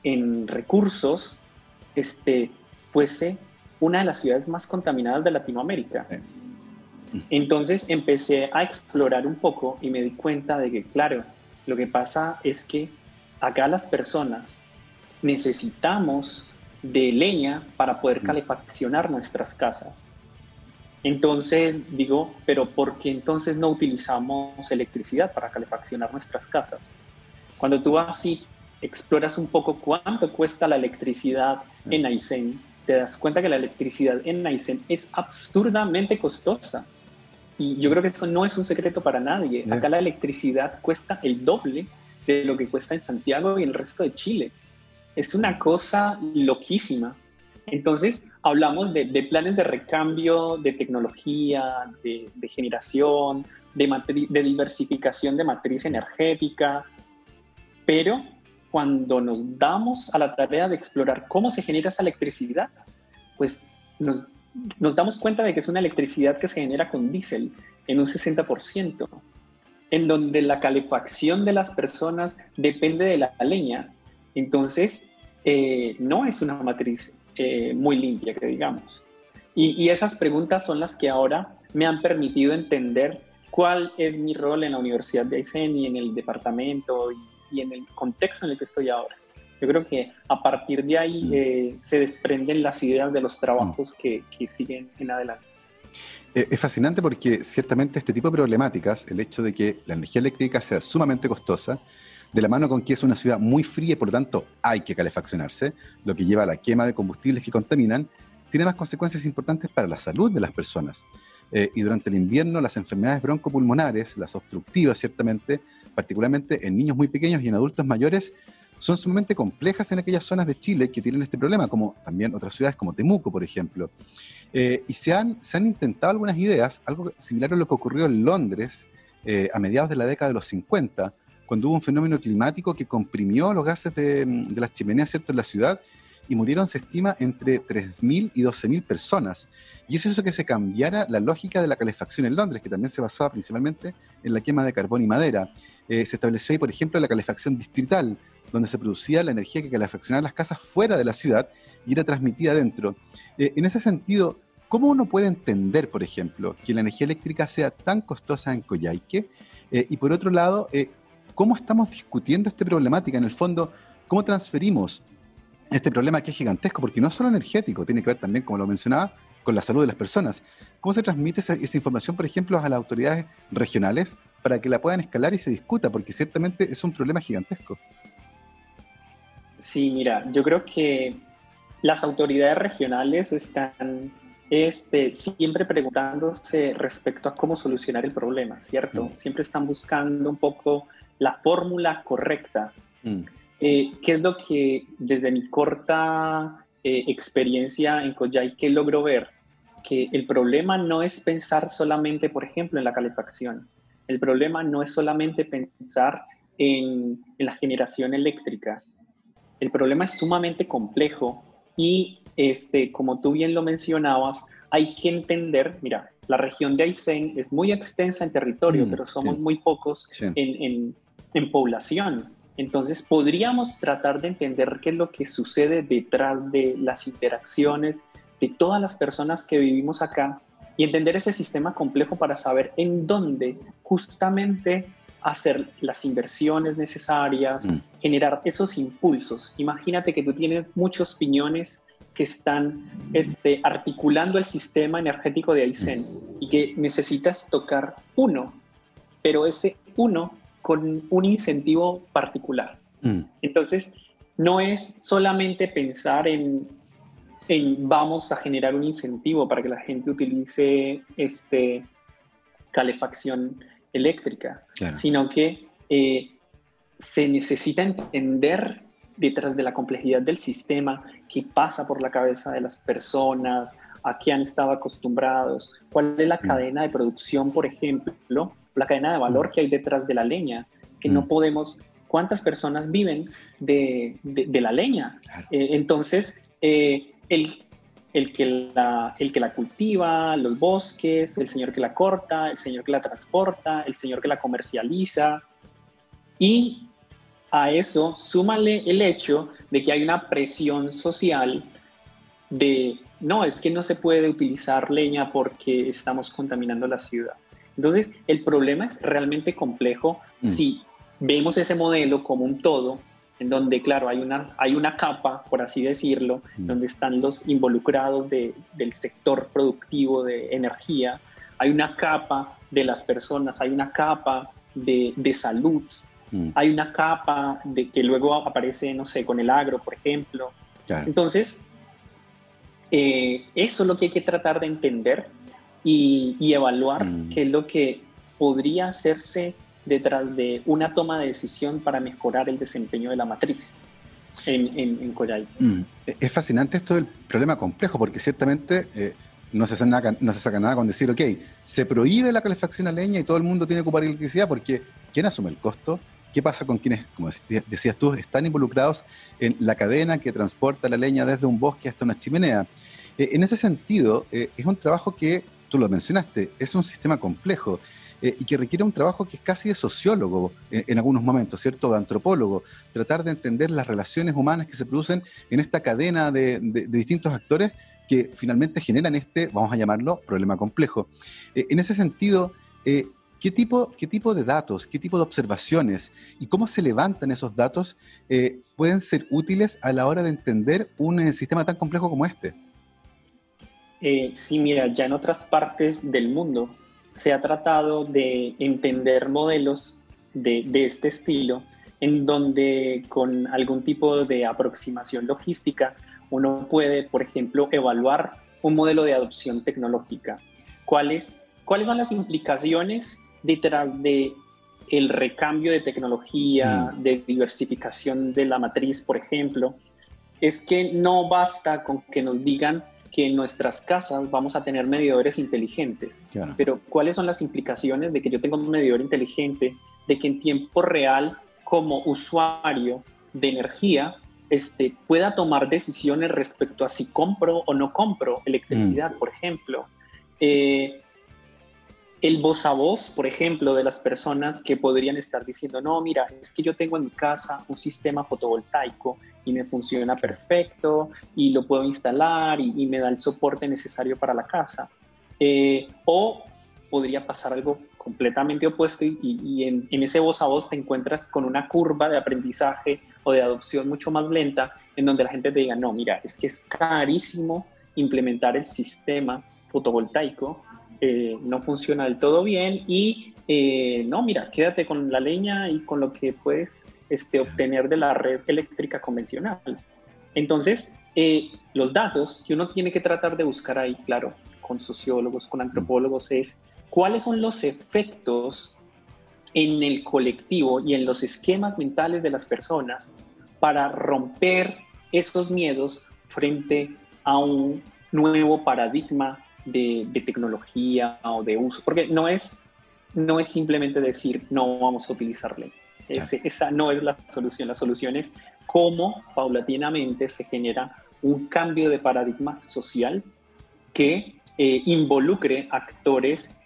en recursos, este, fuese una de las ciudades más contaminadas de Latinoamérica. Entonces empecé a explorar un poco y me di cuenta de que, claro, lo que pasa es que acá las personas necesitamos de leña para poder calefaccionar nuestras casas. Entonces digo, pero ¿por qué entonces no utilizamos electricidad para calefaccionar nuestras casas? Cuando tú así exploras un poco cuánto cuesta la electricidad en Aysén, te das cuenta que la electricidad en Aysén es absurdamente costosa. Y yo creo que eso no es un secreto para nadie. Acá la electricidad cuesta el doble de lo que cuesta en Santiago y el resto de Chile. Es una cosa loquísima. Entonces, hablamos de, planes de recambio, de tecnología, de, generación, de, de diversificación de matriz energética, pero cuando nos damos a la tarea de explorar cómo se genera esa electricidad, pues nos, nos damos cuenta de que es una electricidad que se genera con diésel en un 60% en donde la calefacción de las personas depende de la leña. Entonces, eh, no es una matriz eh, muy limpia, que digamos. Y, esas preguntas son las que ahora me han permitido entender cuál es mi rol en la Universidad de Aysén y en el departamento y, en el contexto en el que estoy ahora. Yo creo que a partir de ahí mm. eh, se desprenden las ideas de los trabajos mm. que, que siguen en adelante. Eh, es fascinante porque ciertamente este tipo de problemáticas, el hecho de que la energía eléctrica sea sumamente costosa, de la mano con que es una ciudad muy fría y por lo tanto hay que calefaccionarse, lo que lleva a la quema de combustibles que contaminan, tiene más consecuencias importantes para la salud de las personas. Eh, y durante el invierno las enfermedades broncopulmonares, las obstructivas ciertamente, particularmente en niños muy pequeños y en adultos mayores, son sumamente complejas en aquellas zonas de Chile que tienen este problema, como también otras ciudades como Temuco, por ejemplo. Eh, y se han, se han intentado algunas ideas, algo similar a lo que ocurrió en Londres eh, a mediados de la década de los 50, cuando hubo un fenómeno climático que comprimió los gases de, de las chimeneas ¿cierto? en la ciudad y murieron, se estima, entre 3.000 y 12.000 personas. Y eso hizo que se cambiara la lógica de la calefacción en Londres, que también se basaba principalmente en la quema de carbón y madera. Eh, se estableció ahí, por ejemplo, la calefacción distrital, donde se producía la energía que calefaccionaba las casas fuera de la ciudad y era transmitida dentro. Eh, en ese sentido, ¿cómo uno puede entender, por ejemplo, que la energía eléctrica sea tan costosa en Coyhaique? Eh, y por otro lado, eh, ¿cómo estamos discutiendo esta problemática? En el fondo, ¿cómo transferimos este problema que es gigantesco? Porque no es solo energético, tiene que ver también, como lo mencionaba, con la salud de las personas. ¿Cómo se transmite esa, esa, información, por ejemplo, a las autoridades regionales para que la puedan escalar y se discuta? Porque ciertamente es un problema gigantesco. Sí, mira, yo creo que las autoridades regionales están este, siempre preguntándose respecto a cómo solucionar el problema, ¿cierto? Mm. Siempre están buscando un poco la fórmula correcta. Mm. Eh, ¿Qué es lo que desde mi corta eh, experiencia en Coyhaique logro ver? Que el problema no es pensar solamente, por ejemplo, en la calefacción. El problema no es solamente pensar en, en la generación eléctrica el problema es sumamente complejo y, este, como tú bien lo mencionabas, hay que entender, mira, la región de Aysén es muy extensa en territorio, mm, pero somos muy pocos en, en, población. Entonces, podríamos tratar de entender qué es lo que sucede detrás de las interacciones de todas las personas que vivimos acá y entender ese sistema complejo para saber en dónde justamente hacer las inversiones necesarias, mm. generar esos impulsos. Imagínate que tú tienes muchos piñones que están este, articulando el sistema energético de Aysén mm. y que necesitas tocar uno, pero ese uno con un incentivo particular. Mm. Entonces, no es solamente pensar en vamos a generar un incentivo para que la gente utilice este, calefacción eléctrica, sino que eh, se necesita entender detrás de la complejidad del sistema, qué pasa por la cabeza de las personas, a qué han estado acostumbrados, cuál es la mm. cadena de producción, por ejemplo, la cadena de valor que hay detrás de la leña. Es que no podemos, ¿cuántas personas viven de, la leña? Eh, entonces, eh, el, el, que la, el que la cultiva, los bosques, el señor que la corta, el señor que la transporta, el señor que la comercializa. Y a eso súmale el hecho de que hay una presión social de, no, es que no se puede utilizar leña porque estamos contaminando la ciudad. Entonces, el problema es realmente complejo mm. si vemos ese modelo como un todo, en donde, claro, hay una, hay una capa, por así decirlo, mm. donde están los involucrados del sector productivo de energía, hay una capa de las personas, hay una capa de, de salud, mm. hay una capa de que luego aparece, no sé, con el agro, por ejemplo. Entonces, eh, eso es lo que hay que tratar de entender y, evaluar mm. qué es lo que podría hacerse detrás de una toma de decisión para mejorar el desempeño de la matriz en, en, mm. Es fascinante esto del problema complejo, porque ciertamente eh, no, se saca, no se saca nada con decir, ok, se prohíbe la calefacción a leña y todo el mundo tiene que ocupar electricidad, porque ¿quién asume el costo? ¿Qué pasa con quienes, como decías tú, están involucrados en la cadena que transporta la leña desde un bosque hasta una chimenea? Eh, en ese sentido, eh, es un trabajo que, tú lo mencionaste, es un sistema complejo eh, y que requiere un trabajo que es casi de sociólogo en algunos momentos, ¿cierto? De antropólogo, tratar de entender las relaciones humanas que se producen en esta cadena de, distintos actores que finalmente generan este, vamos a llamarlo, problema complejo. en ese sentido, ¿Qué tipo, ¿Qué tipo de datos, qué tipo de observaciones y cómo se levantan esos datos eh, pueden ser útiles a la hora de entender un eh, sistema tan complejo como este? Eh, sí, mira, ya en otras partes del mundo se ha tratado de entender modelos de, de este estilo, en donde con algún tipo de aproximación logística uno puede, por ejemplo, evaluar un modelo de adopción tecnológica. ¿Cuáles, ¿Cuáles son las implicaciones detrás de el recambio de tecnología, mm. de diversificación de la matriz, por ejemplo, es que no basta con que nos digan que en nuestras casas vamos a tener medidores inteligentes. Pero ¿cuáles son las implicaciones de que yo tenga un medidor inteligente, de que en tiempo real, como usuario de energía, este, pueda tomar decisiones respecto a si compro o no compro electricidad, mm. por ejemplo? Eh, el voz a voz, por ejemplo, de las personas que podrían estar diciendo, no, mira, es que yo tengo en mi casa un sistema fotovoltaico y me funciona perfecto y lo puedo instalar y, me da el soporte necesario para la casa. Eh, o podría pasar algo completamente opuesto y, en, en, ese voz a voz te encuentras con una curva de aprendizaje o de adopción mucho más lenta en donde la gente te diga, no, mira, es que es carísimo implementar el sistema fotovoltaico eh, no funciona del todo bien y eh, no, mira, quédate con la leña y con lo que puedes este, obtener de la red eléctrica convencional. Entonces, eh, los datos que uno tiene que tratar de buscar ahí, claro, con sociólogos, con antropólogos, es cuáles son los efectos en el colectivo y en los esquemas mentales de las personas para romper esos miedos frente a un nuevo paradigma de, tecnología o de uso, porque no es, no es simplemente decir no vamos a utilizarle. esa no es la solución. La solución es cómo paulatinamente se genera un cambio de paradigma social que eh, involucre actores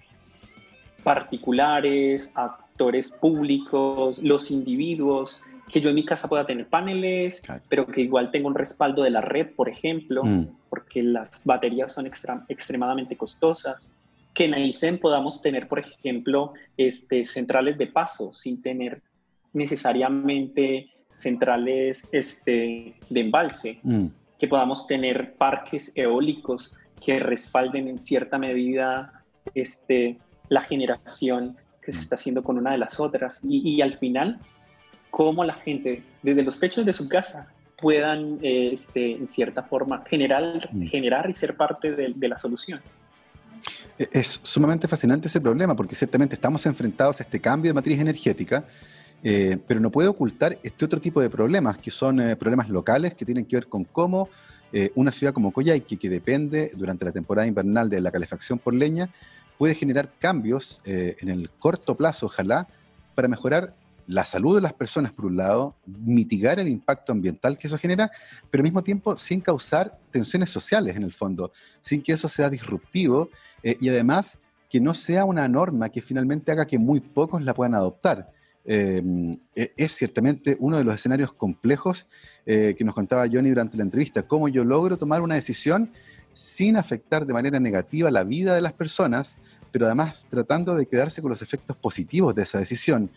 particulares, actores públicos, los individuos, que yo en mi casa pueda tener paneles, pero que igual tenga un respaldo de la red, por ejemplo, mm. porque las baterías son extremadamente costosas. Que en AICEN podamos tener, por ejemplo, este, centrales de paso sin tener necesariamente centrales este, de embalse. Mm. Que podamos tener parques eólicos que respalden en cierta medida este, la generación que se mm. está haciendo con una de las otras. y, y al final cómo la gente, desde los techos de su casa, puedan, este, en cierta forma, generar, mm. generar y ser parte de, la solución. E, es sumamente fascinante ese problema porque ciertamente estamos enfrentados a este cambio de matriz energética, eh, pero no puede ocultar este otro tipo de problemas, que son eh, problemas locales que tienen que ver con cómo eh, una ciudad como Coyhaique, que depende durante la temporada invernal de la calefacción por leña, puede generar cambios en el corto plazo, ojalá, para mejorar la salud de las personas, por un lado, mitigar el impacto ambiental que eso genera, pero al mismo tiempo sin causar tensiones sociales en el fondo, sin que eso sea disruptivo eh, y además que no sea una norma que finalmente haga que muy pocos la puedan adoptar. Em, e, es ciertamente uno de los escenarios complejos eh, que nos contaba Johnny durante la entrevista, cómo yo logro tomar una decisión sin afectar de manera negativa la vida de las personas, pero además tratando de quedarse con los efectos positivos de esa decisión.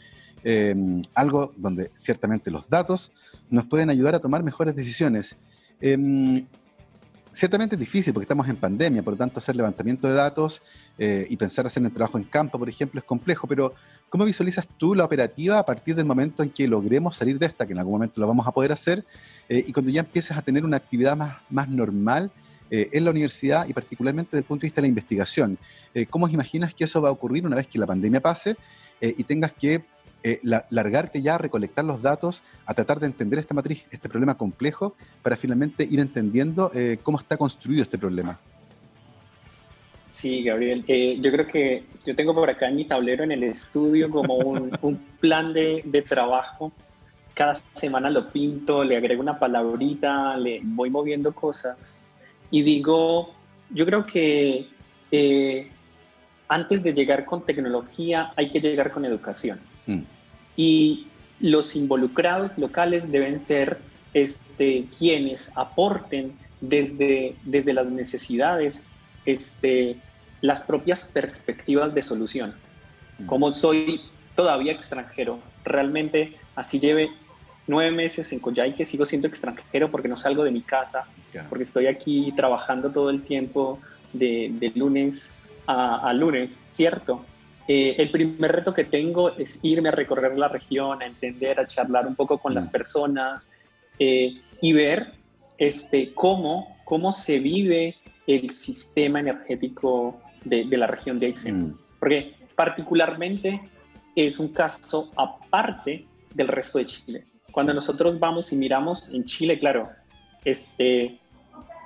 Eh, algo donde ciertamente los datos nos pueden ayudar a tomar mejores decisiones. Eh, ciertamente es difícil porque estamos en pandemia, por lo tanto hacer levantamiento de datos eh, y pensar hacer el trabajo en campo, por ejemplo, es complejo, pero ¿cómo visualizas tú la operativa a partir del momento en que logremos salir de esta, que en algún momento lo vamos a poder hacer, y cuando ya empieces a tener una actividad más, más normal en la universidad y particularmente desde el punto de vista de la investigación? ¿Cómo imaginas que eso va a ocurrir una vez que la pandemia pase y tengas que eh, largarte ya a recolectar los datos, a tratar de entender esta matriz, este problema complejo, para finalmente ir entendiendo eh, cómo está construido este problema. Sí, Gabriel. Eh, yo creo que yo tengo por acá en mi tablero en el estudio como un, un plan de, de, trabajo. Cada semana lo pinto, le agrego una palabrita, le voy moviendo cosas y digo, yo creo que antes de llegar con tecnología hay que llegar con educación. Mm. Y los involucrados locales deben ser este, quienes aporten desde, desde las necesidades este, las propias perspectivas de solución. Mm. Como soy todavía extranjero, realmente así lleve nueve meses en que sigo siendo extranjero porque no salgo de mi casa, porque estoy aquí trabajando todo el tiempo de, lunes a, a, lunes, cierto, eh, el primer reto que tengo es irme a recorrer la región, a entender, a charlar un poco con las mm. personas eh, y ver este, cómo, cómo se vive el sistema energético de, la región de Aysén. Mm. Porque particularmente es un caso aparte del resto de Chile. Cuando nosotros vamos y miramos en Chile, claro, este,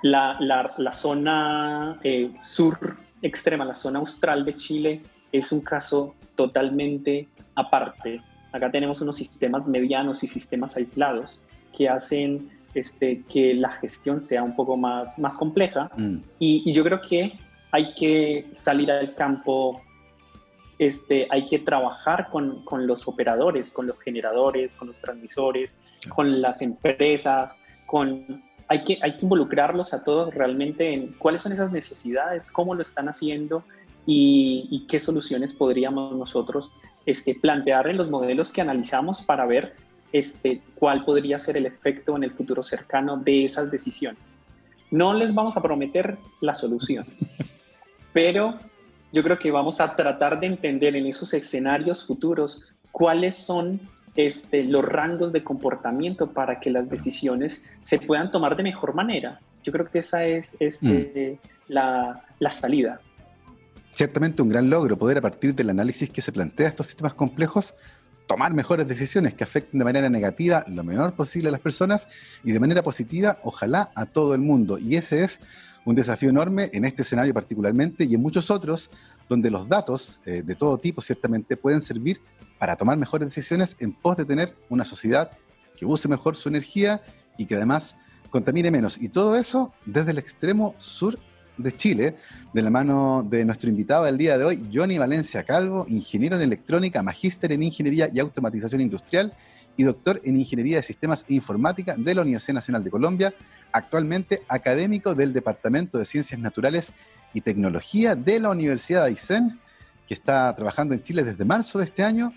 la, la, zona eh, sur extrema, la zona austral de Chile, es un caso totalmente aparte. Acá tenemos unos sistemas medianos y sistemas aislados que hacen este, que la gestión sea un poco más, más compleja. Mm. Y, yo creo que hay que salir al campo, este, hay que trabajar con, con, los operadores, con los generadores, con los transmisores, con las empresas, con, hay, que, hay que involucrarlos a todos realmente en cuáles son esas necesidades, cómo lo están haciendo y, qué soluciones podríamos nosotros este, plantear en los modelos que analizamos para ver este, cuál podría ser el efecto en el futuro cercano de esas decisiones. No les vamos a prometer la solución, pero yo creo que vamos a tratar de entender en esos escenarios futuros cuáles son este, los rangos de comportamiento para que las decisiones se puedan tomar de mejor manera. Yo creo que esa es este, mm. la, la salida ciertamente un gran logro poder a partir del análisis que se plantea estos sistemas complejos tomar mejores decisiones que afecten de manera negativa lo menor posible a las personas y de manera positiva, ojalá, a todo el mundo. Y ese es un desafío enorme en este escenario particularmente y en muchos otros, donde los datos eh, de todo tipo ciertamente pueden servir para tomar mejores decisiones en pos de tener una sociedad que use mejor su energía y que además contamine menos. Y todo eso desde el extremo sur de Chile, de la mano de nuestro invitado del día de hoy, Johnny Valencia Calvo, ingeniero en electrónica, magíster en ingeniería y automatización industrial y doctor en ingeniería de sistemas e informática de la Universidad Nacional de Colombia, actualmente académico del Departamento de Ciencias Naturales y Tecnología de la Universidad de Aysén, que está trabajando en Chile desde marzo de este año.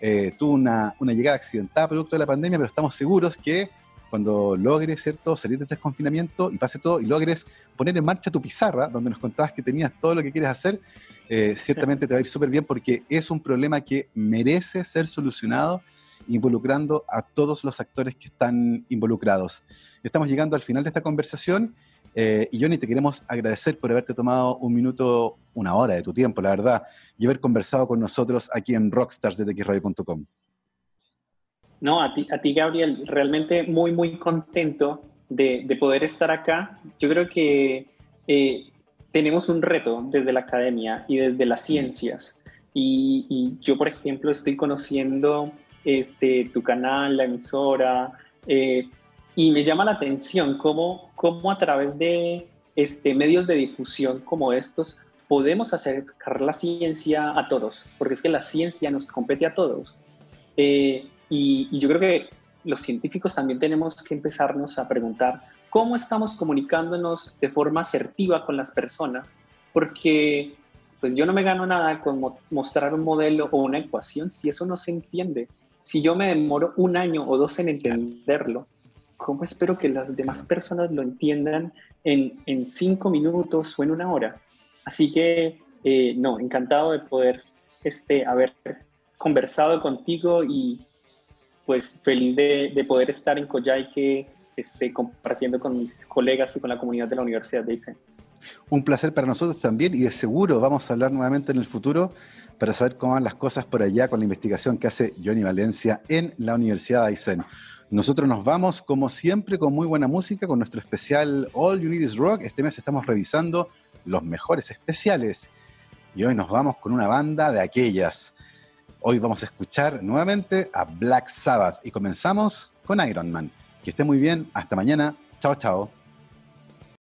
Eh, tuvo una, una llegada accidentada producto de la pandemia, pero estamos seguros que cuando logres ¿cierto? salir de este confinamiento y pase todo y logres poner en marcha tu pizarra, donde nos contabas que tenías todo lo que quieres hacer, eh, ciertamente te va a ir súper bien porque es un problema que merece ser solucionado involucrando a todos los actores que están involucrados. Estamos llegando al final de esta conversación eh, y Johnny, te queremos agradecer por haberte tomado un minuto, una hora de tu tiempo, la verdad, y haber conversado con nosotros aquí en Rockstars de txradio.com. No, a ti, a ti, Gabriel, realmente muy, muy contento de, poder estar acá. Yo creo que eh, tenemos un reto desde la academia y desde las ciencias. Y, yo, por ejemplo, estoy conociendo este, tu canal, la emisora, eh, y me llama la atención cómo, cómo a través de este, medios de difusión como estos podemos acercar la ciencia a todos, porque es que la ciencia nos compete a todos. Eh, y, yo creo que los científicos también tenemos que empezarnos a preguntar cómo estamos comunicándonos de forma asertiva con las personas, porque pues yo no me gano nada con mostrar un modelo o una ecuación si eso no se entiende. Si yo me demoro un año o dos en entenderlo, ¿cómo espero que las demás personas lo entiendan en, en cinco minutos o en una hora? Así que, eh, no, encantado de poder este, haber conversado contigo y pues feliz de, de poder estar en Coyhaique este, compartiendo con mis colegas y con la comunidad de la Universidad de Aysén. Un placer para nosotros también y de seguro vamos a hablar nuevamente en el futuro para saber cómo van las cosas por allá con la investigación que hace Johnny Valencia en la Universidad de Aysén. Nosotros nos vamos, como siempre, con muy buena música, con nuestro especial All You Need Is Rock. Este mes estamos revisando los mejores especiales. Y hoy nos vamos con una banda de aquellas. Hoy vamos a escuchar nuevamente a Black Sabbath y comenzamos con Iron Man. Que esté muy bien. Hasta mañana. Chao, chao.